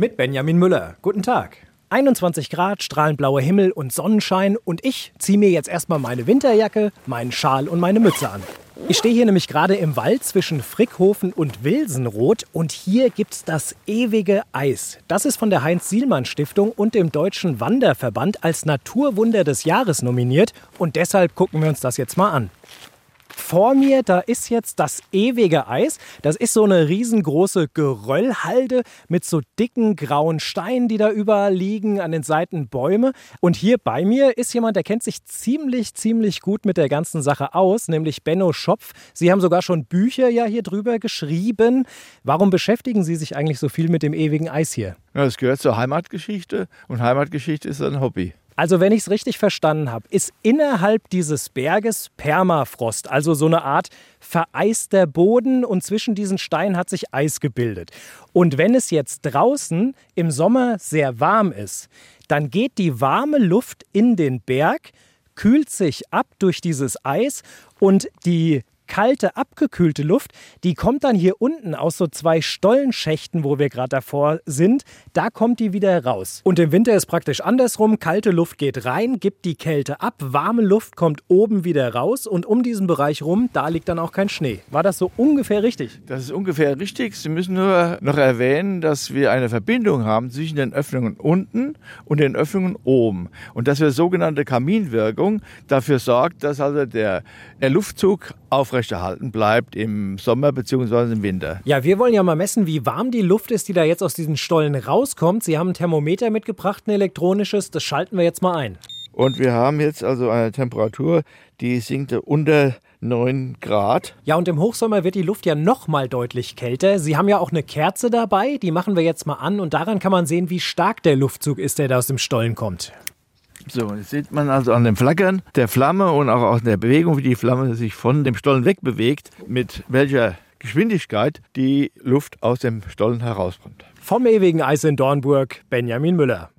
Mit Benjamin Müller. Guten Tag. 21 Grad, strahlend blauer Himmel und Sonnenschein und ich ziehe mir jetzt erstmal meine Winterjacke, meinen Schal und meine Mütze an. Ich stehe hier nämlich gerade im Wald zwischen Frickhofen und Wilsenroth und hier gibt's das ewige Eis. Das ist von der Heinz-Sielmann-Stiftung und dem Deutschen Wanderverband als Naturwunder des Jahres nominiert und deshalb gucken wir uns das jetzt mal an vor mir, da ist jetzt das ewige Eis. Das ist so eine riesengroße Geröllhalde mit so dicken grauen Steinen, die da überall liegen, an den Seiten Bäume. Und hier bei mir ist jemand, der kennt sich ziemlich, ziemlich gut mit der ganzen Sache aus, nämlich Benno Schopf. Sie haben sogar schon Bücher ja hier drüber geschrieben. Warum beschäftigen Sie sich eigentlich so viel mit dem ewigen Eis hier? Ja, das gehört zur Heimatgeschichte und Heimatgeschichte ist ein Hobby. Also wenn ich es richtig verstanden habe, ist innerhalb dieses Berges Permafrost, also so eine Art vereister Boden und zwischen diesen Steinen hat sich Eis gebildet. Und wenn es jetzt draußen im Sommer sehr warm ist, dann geht die warme Luft in den Berg, kühlt sich ab durch dieses Eis und die kalte, abgekühlte Luft, die kommt dann hier unten aus so zwei Stollenschächten, wo wir gerade davor sind. Da kommt die wieder raus. Und im Winter ist praktisch andersrum. Kalte Luft geht rein, gibt die Kälte ab. Warme Luft kommt oben wieder raus. Und um diesen Bereich rum, da liegt dann auch kein Schnee. War das so ungefähr richtig? Das ist ungefähr richtig. Sie müssen nur noch erwähnen, dass wir eine Verbindung haben zwischen den Öffnungen unten und den Öffnungen oben. Und dass wir sogenannte Kaminwirkung dafür sorgt, dass also der, der Luftzug aufrecht aufrechterhalten bleibt im Sommer bzw. im Winter. Ja, wir wollen ja mal messen, wie warm die Luft ist, die da jetzt aus diesen Stollen rauskommt. Sie haben ein Thermometer mitgebracht, ein elektronisches. Das schalten wir jetzt mal ein. Und wir haben jetzt also eine Temperatur, die sinkt unter 9 Grad. Ja, und im Hochsommer wird die Luft ja noch mal deutlich kälter. Sie haben ja auch eine Kerze dabei, die machen wir jetzt mal an und daran kann man sehen, wie stark der Luftzug ist, der da aus dem Stollen kommt. So, jetzt sieht man also an dem Flackern der Flamme und auch aus der Bewegung, wie die Flamme sich von dem Stollen wegbewegt, mit welcher Geschwindigkeit die Luft aus dem Stollen herauskommt. Vom ewigen Eis in Dornburg, Benjamin Müller.